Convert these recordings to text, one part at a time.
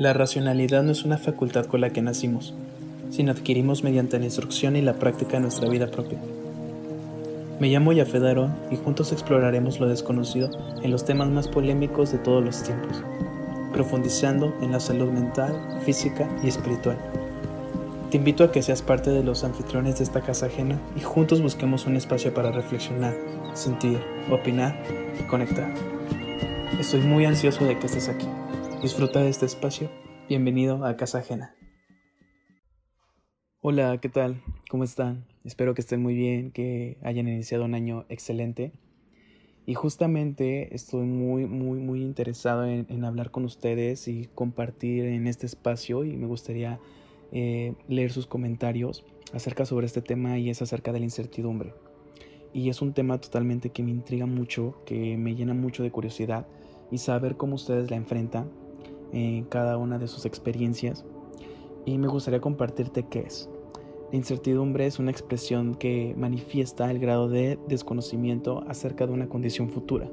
La racionalidad no es una facultad con la que nacimos, sino adquirimos mediante la instrucción y la práctica de nuestra vida propia. Me llamo Yafed Aarón y juntos exploraremos lo desconocido en los temas más polémicos de todos los tiempos, profundizando en la salud mental, física y espiritual. Te invito a que seas parte de los anfitriones de esta casa ajena y juntos busquemos un espacio para reflexionar, sentir, opinar y conectar. Estoy muy ansioso de que estés aquí. Disfruta de este espacio. Bienvenido a Casa Ajena. Hola, ¿qué tal? ¿Cómo están? Espero que estén muy bien, que hayan iniciado un año excelente. Y justamente estoy muy, muy, muy interesado en, hablar con ustedes y compartir en este espacio y me gustaría eh, leer sus comentarios acerca sobre este tema y es acerca de la incertidumbre. Y es un tema totalmente que me intriga mucho, que me llena mucho de curiosidad y saber cómo ustedes la enfrentan en cada una de sus experiencias y me gustaría compartirte qué es. La incertidumbre es una expresión que manifiesta el grado de desconocimiento acerca de una condición futura.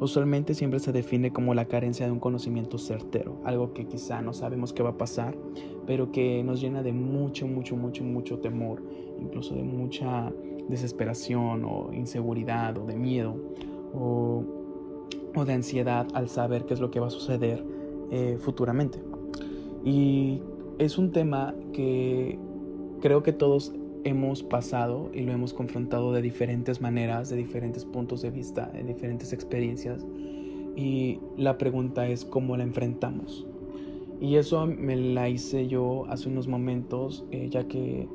Usualmente siempre se define como la carencia de un conocimiento certero, algo que quizá no sabemos qué va a pasar, pero que nos llena de mucho, mucho, mucho, mucho temor, incluso de mucha desesperación o inseguridad o de miedo o, o de ansiedad al saber qué es lo que va a suceder eh, futuramente. Y es un tema que creo que todos hemos pasado y lo hemos confrontado de diferentes maneras, de diferentes puntos de vista, de diferentes experiencias. Y la pregunta es cómo la enfrentamos. Y eso me la hice yo hace unos momentos, eh, ya que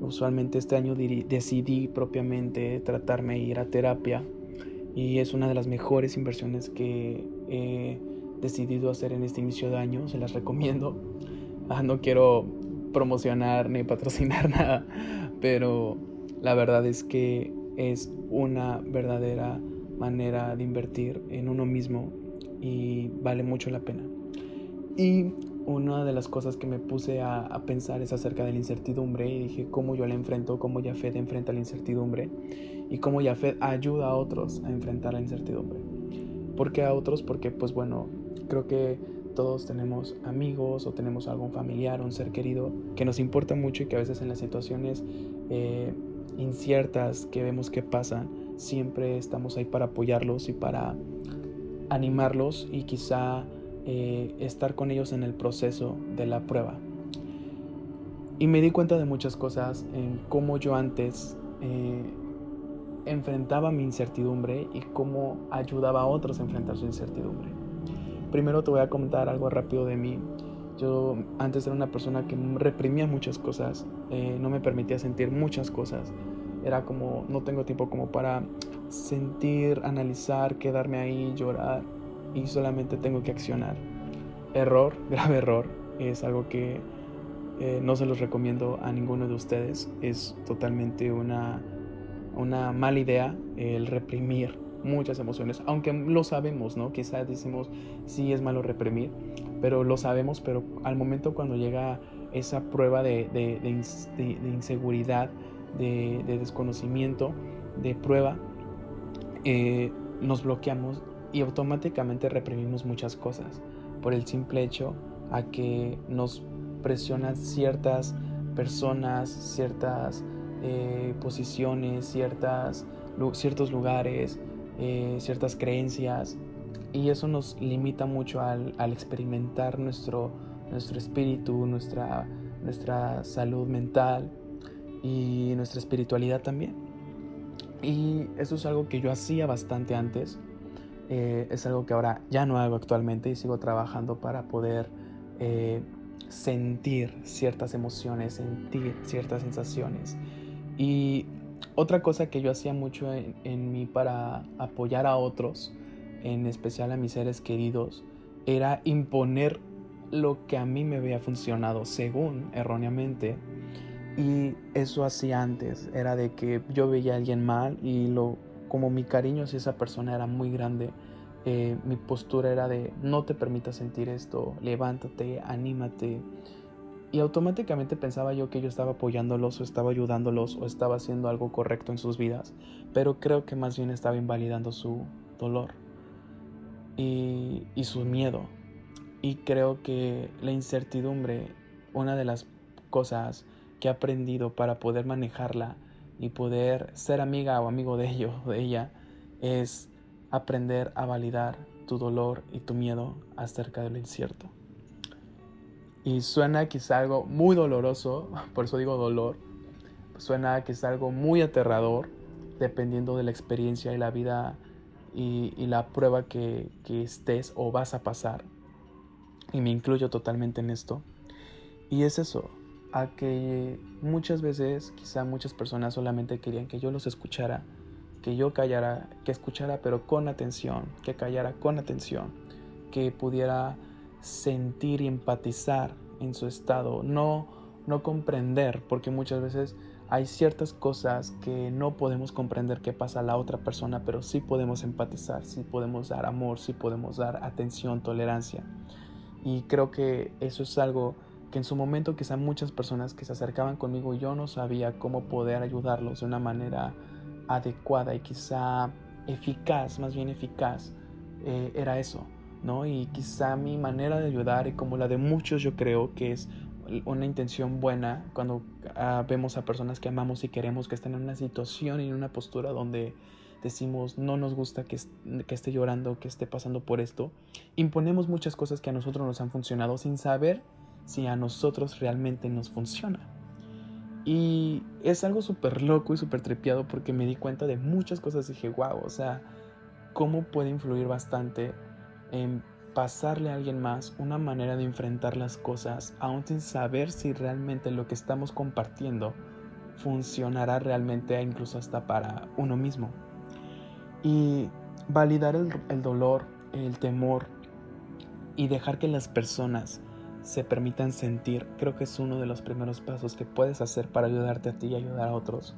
usualmente este año decidí propiamente tratarme ir a terapia y es una de las mejores inversiones que he decidido hacer en este inicio de año, se las recomiendo. Ah, no quiero promocionar ni patrocinar nada, pero la verdad es que es una verdadera manera de invertir en uno mismo y vale mucho la pena. Y una de las cosas que me puse a, pensar es acerca de la incertidumbre y dije cómo yo la enfrento, cómo Yafet enfrenta la incertidumbre y cómo Yafet ayuda a otros a enfrentar la incertidumbre. ¿Por qué a otros? Porque pues bueno, Creo que todos tenemos amigos o tenemos algún familiar, un ser querido que nos importa mucho y que a veces en las situaciones eh, inciertas que vemos que pasan, siempre estamos ahí para apoyarlos y para animarlos y quizá eh, estar con ellos en el proceso de la prueba. Y me di cuenta de muchas cosas en cómo yo antes eh, enfrentaba mi incertidumbre y cómo ayudaba a otros a enfrentar su incertidumbre. Primero te voy a contar algo rápido de mí. Yo antes era una persona que reprimía muchas cosas, eh, no me permitía sentir muchas cosas. Era como, no tengo tiempo como para sentir, analizar, quedarme ahí, llorar y solamente tengo que accionar. Error, grave error, es algo que eh, no se los recomiendo a ninguno de ustedes. Es totalmente una, una mala idea el reprimir muchas emociones, aunque lo sabemos, ¿no? Quizás decimos, sí es malo reprimir, pero lo sabemos, pero al momento cuando llega esa prueba de, inseguridad, de, desconocimiento, de prueba, eh, nos bloqueamos y automáticamente reprimimos muchas cosas por el simple hecho a que nos presionan ciertas personas, ciertas eh, posiciones, ciertas, ciertos lugares, eh, ciertas creencias y eso nos limita mucho al, experimentar nuestro, nuestro espíritu, nuestra, nuestra salud mental y nuestra espiritualidad también. Y eso es algo que yo hacía bastante antes, eh, es algo que ahora ya no hago actualmente y sigo trabajando para poder eh, sentir ciertas emociones, sentir ciertas sensaciones. Y otra cosa que yo hacía mucho en, mí para apoyar a otros, en especial a mis seres queridos, era imponer lo que a mí me había funcionado, según erróneamente. Y eso hacía antes, era de que yo veía a alguien mal y lo, como mi cariño hacia esa persona era muy grande, eh, mi postura era de no te permitas sentir esto, levántate, anímate, y automáticamente pensaba yo que yo estaba apoyándolos o estaba ayudándolos o estaba haciendo algo correcto en sus vidas, pero creo que más bien estaba invalidando su dolor y, su miedo. Y creo que la incertidumbre, una de las cosas que he aprendido para poder manejarla y poder ser amiga o amigo de ello de ella es aprender a validar tu dolor y tu miedo acerca de lo incierto. Y suena quizá algo muy doloroso, por eso digo dolor, suena que es algo muy aterrador, dependiendo de la experiencia y la vida y, la prueba que, que estés o vas a pasar. Y me incluyo totalmente en esto. Y es eso, a que muchas veces quizá muchas personas solamente querían que yo los escuchara, que yo callara, que escuchara pero con atención, que callara con atención, que pudiera sentir y empatizar en su estado, no no comprender, porque muchas veces hay ciertas cosas que no podemos comprender qué pasa a la otra persona, pero sí podemos empatizar, sí podemos dar amor, sí podemos dar atención, tolerancia. Y creo que eso es algo que en su momento quizá muchas personas que se acercaban conmigo yo no sabía cómo poder ayudarlos de una manera adecuada y quizá eficaz, más bien eficaz, eh, era eso, ¿no? Y quizá mi manera de ayudar y como la de muchos yo creo que es una intención buena cuando ah, vemos a personas que amamos y queremos que estén en una situación y en una postura donde decimos no nos gusta que, que esté llorando, que esté pasando por esto, imponemos muchas cosas que a nosotros nos han funcionado sin saber si a nosotros realmente nos funciona. Y es algo súper loco y súper trepiado porque me di cuenta de muchas cosas y dije, wow, o sea, cómo puede influir bastante en pasarle a alguien más una manera de enfrentar las cosas, aún sin saber si realmente lo que estamos compartiendo funcionará realmente incluso hasta para uno mismo. Y validar el, el dolor, el temor y dejar que las personas se permitan sentir, creo que es uno de los primeros pasos que puedes hacer para ayudarte a ti y ayudar a otros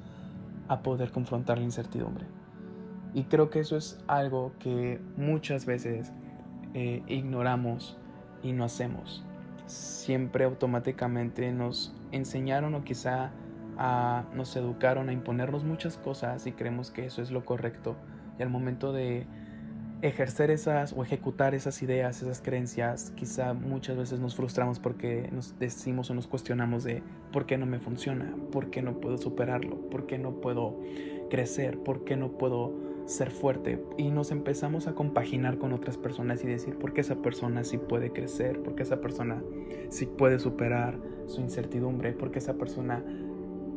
a poder confrontar la incertidumbre. Y creo que eso es algo que muchas veces eh, ignoramos y no hacemos. Siempre automáticamente nos enseñaron o quizá nos educaron a imponernos muchas cosas y creemos que eso es lo correcto. Y al momento de ejercer esas o ejecutar esas ideas, esas creencias, quizá muchas veces nos frustramos porque nos decimos o nos cuestionamos de por qué no me funciona, por qué no puedo superarlo, por qué no puedo crecer, por qué no puedo ser fuerte y nos empezamos a compaginar con otras personas y decir por qué esa persona sí puede crecer, por qué esa persona sí puede superar su incertidumbre, por qué esa persona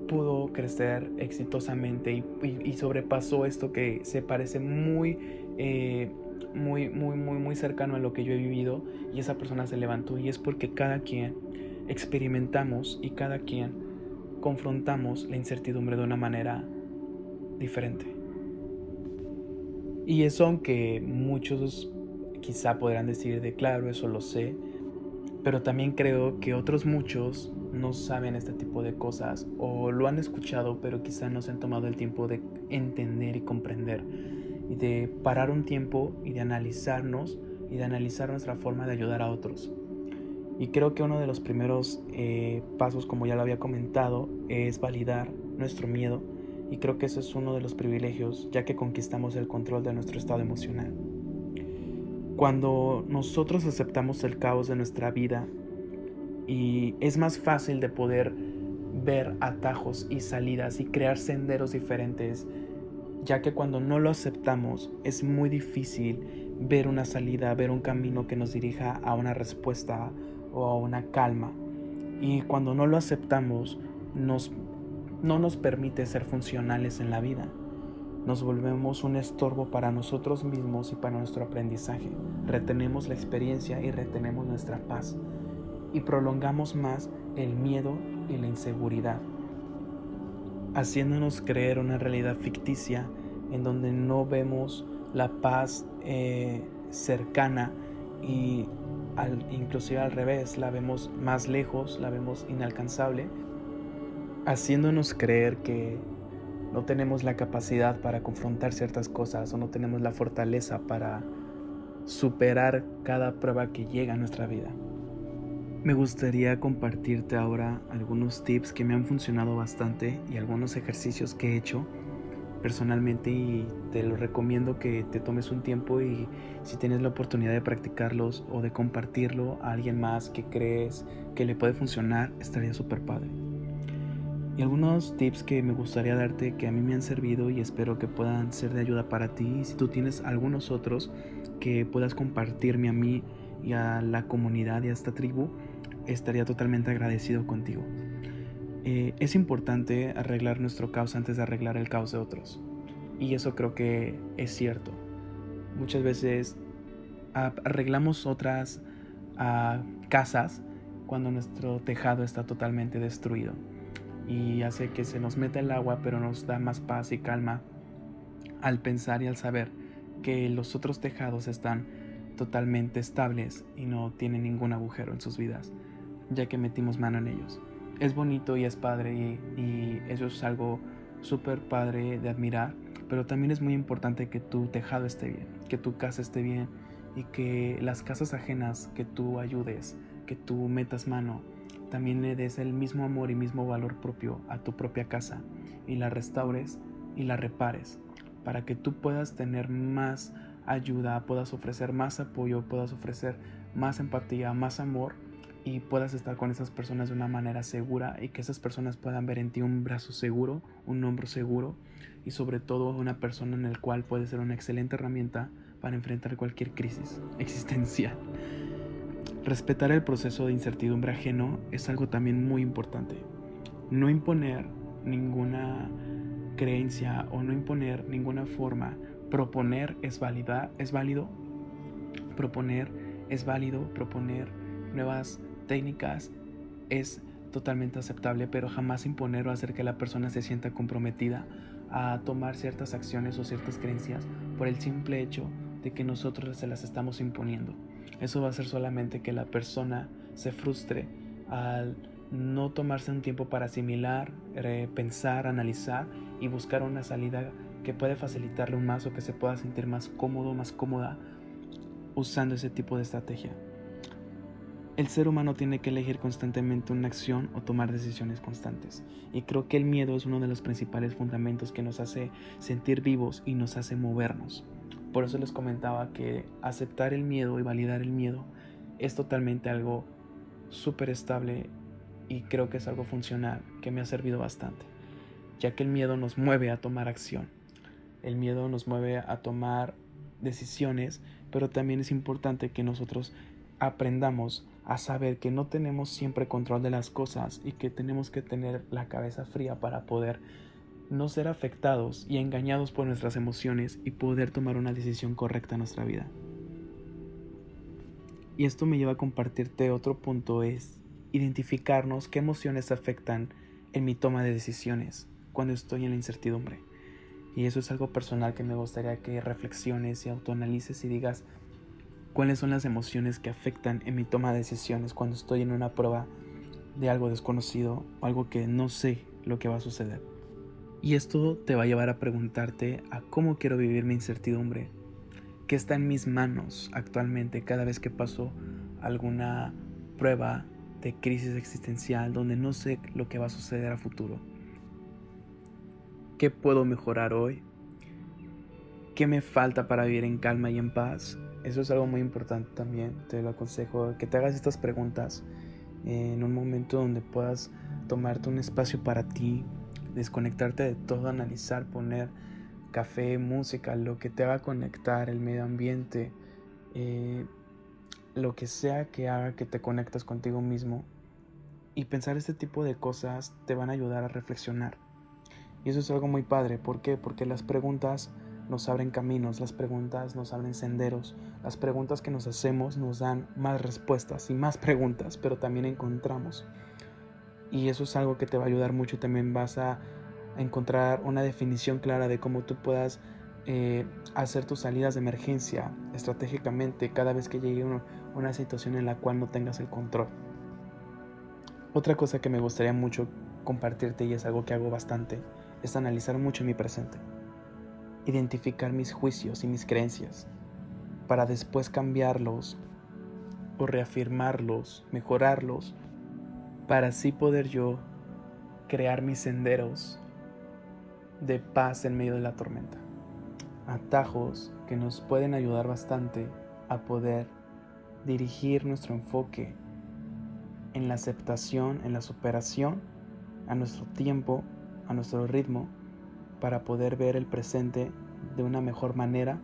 pudo crecer exitosamente y, sobrepasó esto que se parece muy, eh, muy, muy, muy, muy cercano a lo que yo he vivido y esa persona se levantó. Y es porque cada quien experimentamos y cada quien confrontamos la incertidumbre de una manera diferente. Y eso aunque muchos quizá podrán decir de claro, eso lo sé, pero también creo que otros muchos no saben este tipo de cosas o lo han escuchado pero quizá no se han tomado el tiempo de entender y comprender y de parar un tiempo y de analizarnos y de analizar nuestra forma de ayudar a otros. Y creo que uno de los primeros eh, pasos, como ya lo había comentado, es validar nuestro miedo y creo que eso es uno de los privilegios ya que conquistamos el control de nuestro estado emocional. Cuando nosotros aceptamos el caos de nuestra vida y es más fácil de poder ver atajos y salidas y crear senderos diferentes, ya que cuando no lo aceptamos es muy difícil ver una salida, ver un camino que nos dirija a una respuesta o a una calma. Y cuando no lo aceptamos, nos, no nos permite ser funcionales en la vida. Nos volvemos un estorbo para nosotros mismos y para nuestro aprendizaje. Retenemos la experiencia y retenemos nuestra paz y prolongamos más el miedo y la inseguridad, haciéndonos creer una realidad ficticia en donde no vemos la paz eh, cercana y al, inclusive al revés, la vemos más lejos, la vemos inalcanzable, haciéndonos creer que no tenemos la capacidad para confrontar ciertas cosas o no tenemos la fortaleza para superar cada prueba que llega a nuestra vida. Me gustaría compartirte ahora algunos tips que me han funcionado bastante y algunos ejercicios que he hecho personalmente y te lo recomiendo que te tomes un tiempo y si tienes la oportunidad de practicarlos o de compartirlo a alguien más que crees que le puede funcionar, estaría súper padre. Y algunos tips que me gustaría darte que a mí me han servido y espero que puedan ser de ayuda para ti. Si tú tienes algunos otros que puedas compartirme a mí y a la comunidad y a esta tribu, estaría totalmente agradecido contigo. Eh, es importante arreglar nuestro caos antes de arreglar el caos de otros. Y eso creo que es cierto. Muchas veces arreglamos otras ah, casas cuando nuestro tejado está totalmente destruido. Y hace que se nos meta el agua, pero nos da más paz y calma al pensar y al saber que los otros tejados están totalmente estables y no tienen ningún agujero en sus vidas, ya que metimos mano en ellos. Es bonito y es padre y, eso es algo súper padre de admirar, pero también es muy importante que tu tejado esté bien, que tu casa esté bien y que las casas ajenas que tú ayudes, que tú metas mano, también le des el mismo amor y mismo valor propio a tu propia casa y la restaures y la repares para que tú puedas tener más ayuda, puedas ofrecer más apoyo, puedas ofrecer más empatía, más amor y puedas estar con esas personas de una manera segura y que esas personas puedan ver en ti un brazo seguro, un hombro seguro y sobre todo una persona en el cual puede ser una excelente herramienta para enfrentar cualquier crisis existencial. Respetar el proceso de incertidumbre ajeno es algo también muy importante. No imponer ninguna creencia o no imponer ninguna forma. Proponer es válida, es válido. Proponer es válido, proponer nuevas técnicas es totalmente aceptable, pero jamás imponer o hacer que la persona se sienta comprometida a tomar ciertas acciones o ciertas creencias por el simple hecho de que nosotros se las estamos imponiendo. Eso va a hacer solamente que la persona se frustre al no tomarse un tiempo para asimilar, pensar, analizar y buscar una salida que puede facilitarle un más o que se pueda sentir más cómodo, más cómoda usando ese tipo de estrategia. El ser humano tiene que elegir constantemente una acción o tomar decisiones constantes. Y creo que el miedo es uno de los principales fundamentos que nos hace sentir vivos y nos hace movernos. Por eso les comentaba que aceptar el miedo y validar el miedo es totalmente algo súper estable y creo que es algo funcional que me ha servido bastante, ya que el miedo nos mueve a tomar acción. El miedo nos mueve a tomar decisiones, pero también es importante que nosotros aprendamos a saber que no tenemos siempre control de las cosas y que tenemos que tener la cabeza fría para poder no ser afectados y engañados por nuestras emociones y poder tomar una decisión correcta en nuestra vida. Y esto me lleva a compartirte otro punto es identificarnos qué emociones afectan en mi toma de decisiones cuando estoy en la incertidumbre. Y eso es algo personal que me gustaría que reflexiones y autoanalices y digas, cuáles son las emociones que afectan en mi toma de decisiones cuando estoy en una prueba de algo desconocido o algo que no sé lo que va a suceder. Y esto te va a llevar a preguntarte a cómo quiero vivir mi incertidumbre, qué está en mis manos actualmente cada vez que paso alguna prueba de crisis existencial donde no sé lo que va a suceder a futuro. ¿Qué puedo mejorar hoy? ¿Qué me falta para vivir en calma y en paz? Eso es algo muy importante también. Te lo aconsejo que te hagas estas preguntas en un momento donde puedas tomarte un espacio para ti, desconectarte de todo, analizar, poner café, música, lo que te haga conectar, el medio ambiente, eh, lo que sea que haga que te conectes contigo mismo. Y pensar este tipo de cosas te van a ayudar a reflexionar. Y eso es algo muy padre. ¿Por qué? Porque las preguntas nos abren caminos, las preguntas nos abren senderos, las preguntas que nos hacemos nos dan más respuestas y más preguntas, pero también encontramos. Y eso es algo que te va a ayudar mucho, también vas a encontrar una definición clara de cómo tú puedas eh, hacer tus salidas de emergencia estratégicamente cada vez que llegue una situación en la cual no tengas el control. Otra cosa que me gustaría mucho compartirte y es algo que hago bastante es analizar mucho mi presente identificar mis juicios y mis creencias, para después cambiarlos o reafirmarlos, mejorarlos, para así poder yo crear mis senderos de paz en medio de la tormenta. Atajos que nos pueden ayudar bastante a poder dirigir nuestro enfoque en la aceptación, en la superación, a nuestro tiempo, a nuestro ritmo, para poder ver el presente de una mejor manera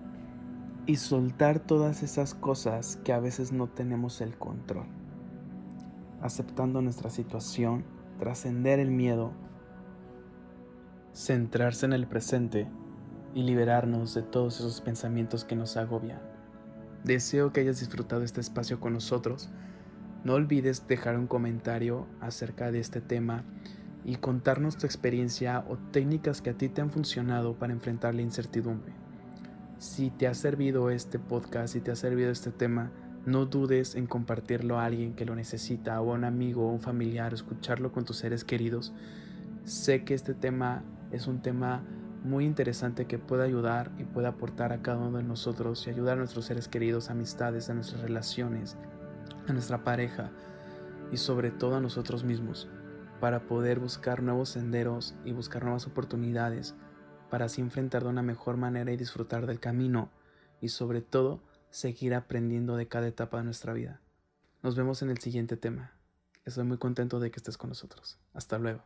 y soltar todas esas cosas que a veces no tenemos el control. Aceptando nuestra situación, trascender el miedo, centrarse en el presente y liberarnos de todos esos pensamientos que nos agobian. Deseo que hayas disfrutado este espacio con nosotros. No olvides dejar un comentario acerca de este tema y contarnos tu experiencia o técnicas que a ti te han funcionado para enfrentar la incertidumbre. Si te ha servido este podcast, si te ha servido este tema, no dudes en compartirlo a alguien que lo necesita, o a un amigo o un familiar, escucharlo con tus seres queridos. Sé que este tema es un tema muy interesante que puede ayudar y puede aportar a cada uno de nosotros y ayudar a nuestros seres queridos, amistades, a nuestras relaciones, a nuestra pareja y sobre todo a nosotros mismos para poder buscar nuevos senderos y buscar nuevas oportunidades para así enfrentar de una mejor manera y disfrutar del camino y sobre todo seguir aprendiendo de cada etapa de nuestra vida. Nos vemos en el siguiente tema. Estoy muy contento de que estés con nosotros. Hasta luego.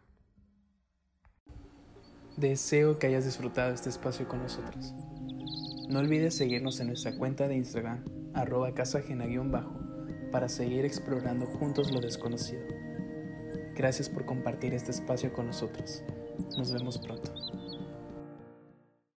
Deseo que hayas disfrutado este espacio con nosotros. No olvides seguirnos en nuestra cuenta de Instagram, arroba casajena-bajo, para seguir explorando juntos lo desconocido. Gracias por compartir este espacio con nosotros. Nos vemos pronto.